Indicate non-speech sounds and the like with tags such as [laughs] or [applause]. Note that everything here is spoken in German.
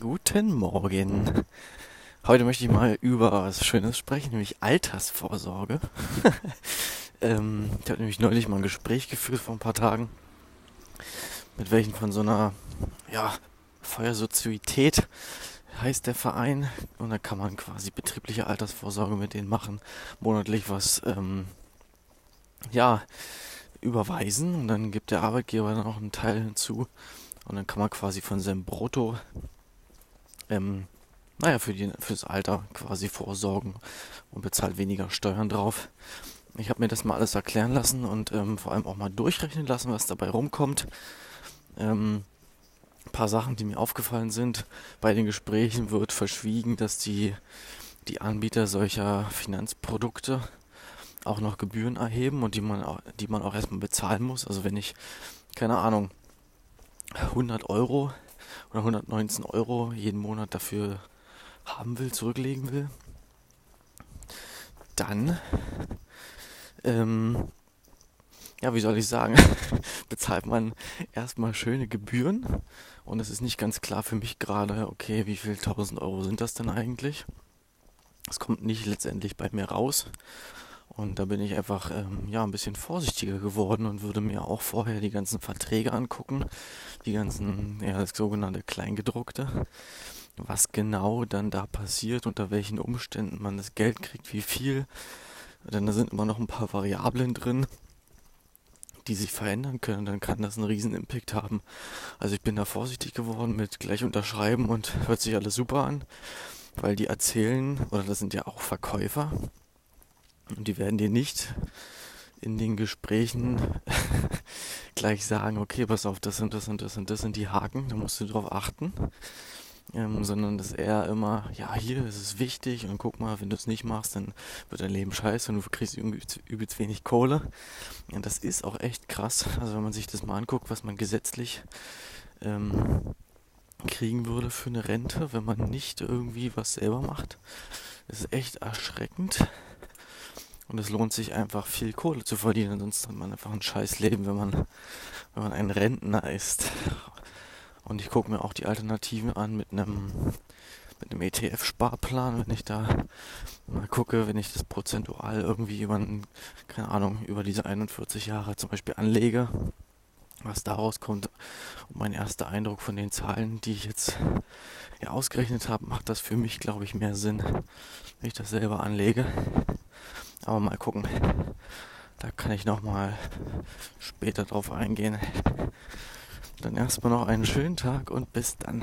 Guten Morgen. Heute möchte ich mal über was Schönes sprechen, nämlich Altersvorsorge. [laughs] ähm, ich habe nämlich neulich mal ein Gespräch geführt vor ein paar Tagen, mit welchen von so einer, ja, Feuersozietät heißt der Verein. Und da kann man quasi betriebliche Altersvorsorge mit denen machen, monatlich was, ähm, ja, überweisen und dann gibt der Arbeitgeber dann auch einen Teil hinzu. Und dann kann man quasi von seinem Brutto ähm, naja, für die, fürs Alter quasi vorsorgen und bezahlt weniger Steuern drauf. Ich habe mir das mal alles erklären lassen und ähm, vor allem auch mal durchrechnen lassen, was dabei rumkommt. Ähm, ein paar Sachen, die mir aufgefallen sind. Bei den Gesprächen wird verschwiegen, dass die, die Anbieter solcher Finanzprodukte auch noch Gebühren erheben und die man, auch, die man auch erstmal bezahlen muss. Also wenn ich, keine Ahnung, 100 Euro oder 119 Euro jeden Monat dafür haben will, zurücklegen will, dann, ähm, ja, wie soll ich sagen, [laughs] bezahlt man erstmal schöne Gebühren und es ist nicht ganz klar für mich gerade, okay, wie viel 1000 Euro sind das denn eigentlich? Es kommt nicht letztendlich bei mir raus. Und da bin ich einfach ähm, ja ein bisschen vorsichtiger geworden und würde mir auch vorher die ganzen Verträge angucken, die ganzen, ja, das sogenannte Kleingedruckte, was genau dann da passiert, unter welchen Umständen man das Geld kriegt, wie viel. Denn da sind immer noch ein paar Variablen drin, die sich verändern können, dann kann das einen riesen Impact haben. Also ich bin da vorsichtig geworden mit gleich unterschreiben und hört sich alles super an, weil die erzählen, oder das sind ja auch Verkäufer, und die werden dir nicht in den Gesprächen [laughs] gleich sagen, okay, pass auf, das und das und das und das sind die Haken, da musst du drauf achten. Ähm, sondern dass er immer, ja, hier ist es wichtig und guck mal, wenn du es nicht machst, dann wird dein Leben scheiße und du kriegst übelst, wenig Kohle. Ja, das ist auch echt krass. Also wenn man sich das mal anguckt, was man gesetzlich ähm, kriegen würde für eine Rente, wenn man nicht irgendwie was selber macht, ist echt erschreckend. Und es lohnt sich einfach viel Kohle zu verdienen, sonst hat man einfach ein scheiß Leben, wenn man, wenn man ein Rentner ist. Und ich gucke mir auch die Alternativen an mit einem mit einem ETF-Sparplan, wenn ich da mal gucke, wenn ich das prozentual irgendwie über, keine Ahnung, über diese 41 Jahre zum Beispiel anlege, was daraus kommt. Und mein erster Eindruck von den Zahlen, die ich jetzt ja, ausgerechnet habe, macht das für mich, glaube ich, mehr Sinn, wenn ich das selber anlege. Aber mal gucken. Da kann ich nochmal später drauf eingehen. Dann erstmal noch einen schönen Tag und bis dann.